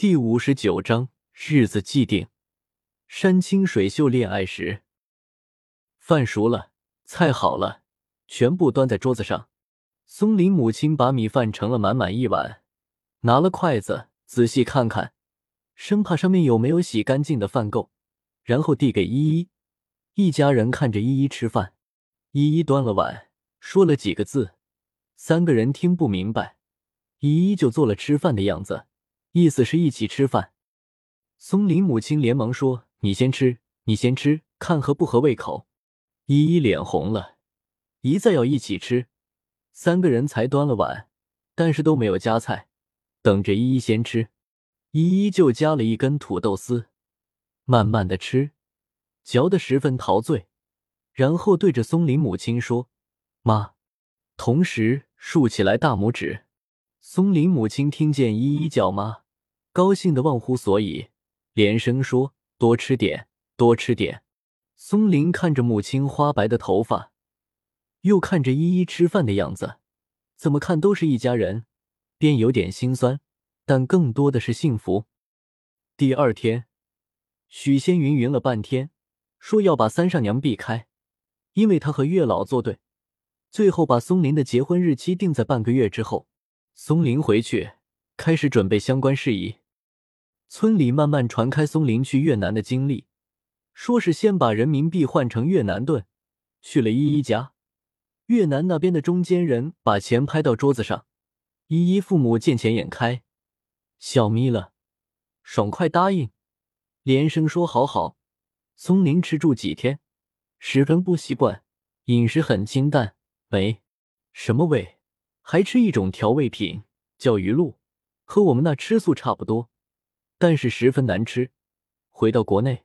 第五十九章日子既定，山清水秀恋爱时。饭熟了，菜好了，全部端在桌子上。松林母亲把米饭盛了满满一碗，拿了筷子仔细看看，生怕上面有没有洗干净的饭垢，然后递给依依。一家人看着依依吃饭，依依端了碗，说了几个字，三个人听不明白，依依就做了吃饭的样子。意思是一起吃饭。松林母亲连忙说：“你先吃，你先吃，看合不合胃口。”依依脸红了，一再要一起吃。三个人才端了碗，但是都没有夹菜，等着依依先吃。依依就夹了一根土豆丝，慢慢的吃，嚼得十分陶醉，然后对着松林母亲说：“妈。”同时竖起来大拇指。松林母亲听见依依叫妈，高兴的忘乎所以，连声说：“多吃点，多吃点。”松林看着母亲花白的头发，又看着依依吃饭的样子，怎么看都是一家人，便有点心酸，但更多的是幸福。第二天，许仙云云了半天，说要把三上娘避开，因为他和月老作对，最后把松林的结婚日期定在半个月之后。松林回去，开始准备相关事宜。村里慢慢传开松林去越南的经历，说是先把人民币换成越南盾，去了依依家。越南那边的中间人把钱拍到桌子上，依依父母见钱眼开，笑眯了，爽快答应，连声说好好。松林吃住几天，十分不习惯，饮食很清淡，没什么味。还吃一种调味品，叫鱼露，和我们那吃素差不多，但是十分难吃。回到国内，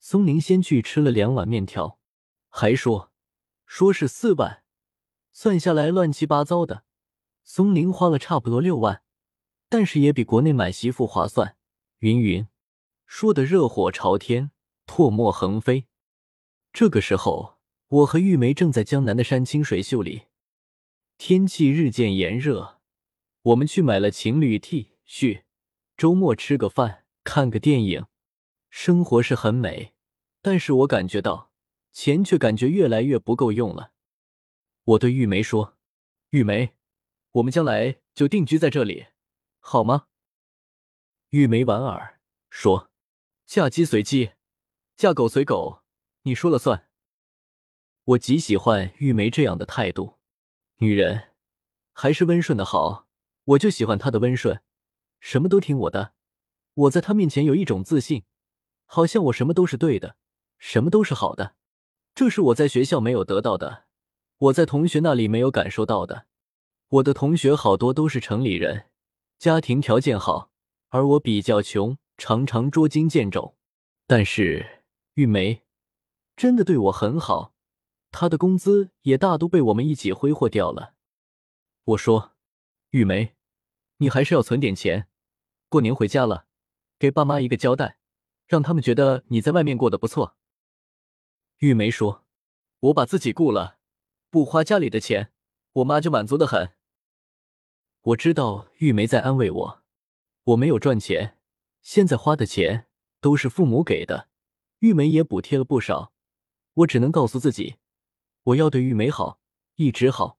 松林先去吃了两碗面条，还说说是四万，算下来乱七八糟的，松林花了差不多六万，但是也比国内买媳妇划算。云云说的热火朝天，唾沫横飞。这个时候，我和玉梅正在江南的山清水秀里。天气日渐炎热，我们去买了情侣 T 恤，周末吃个饭，看个电影，生活是很美。但是我感觉到钱却感觉越来越不够用了。我对玉梅说：“玉梅，我们将来就定居在这里，好吗？”玉梅莞尔说：“嫁鸡随鸡，嫁狗随狗，你说了算。”我极喜欢玉梅这样的态度。女人还是温顺的好，我就喜欢她的温顺，什么都听我的。我在她面前有一种自信，好像我什么都是对的，什么都是好的。这是我在学校没有得到的，我在同学那里没有感受到的。我的同学好多都是城里人，家庭条件好，而我比较穷，常常捉襟见肘。但是玉梅真的对我很好。他的工资也大都被我们一起挥霍掉了。我说：“玉梅，你还是要存点钱，过年回家了，给爸妈一个交代，让他们觉得你在外面过得不错。”玉梅说：“我把自己顾了，不花家里的钱，我妈就满足的很。”我知道玉梅在安慰我，我没有赚钱，现在花的钱都是父母给的，玉梅也补贴了不少，我只能告诉自己。我要对玉梅好，一直好。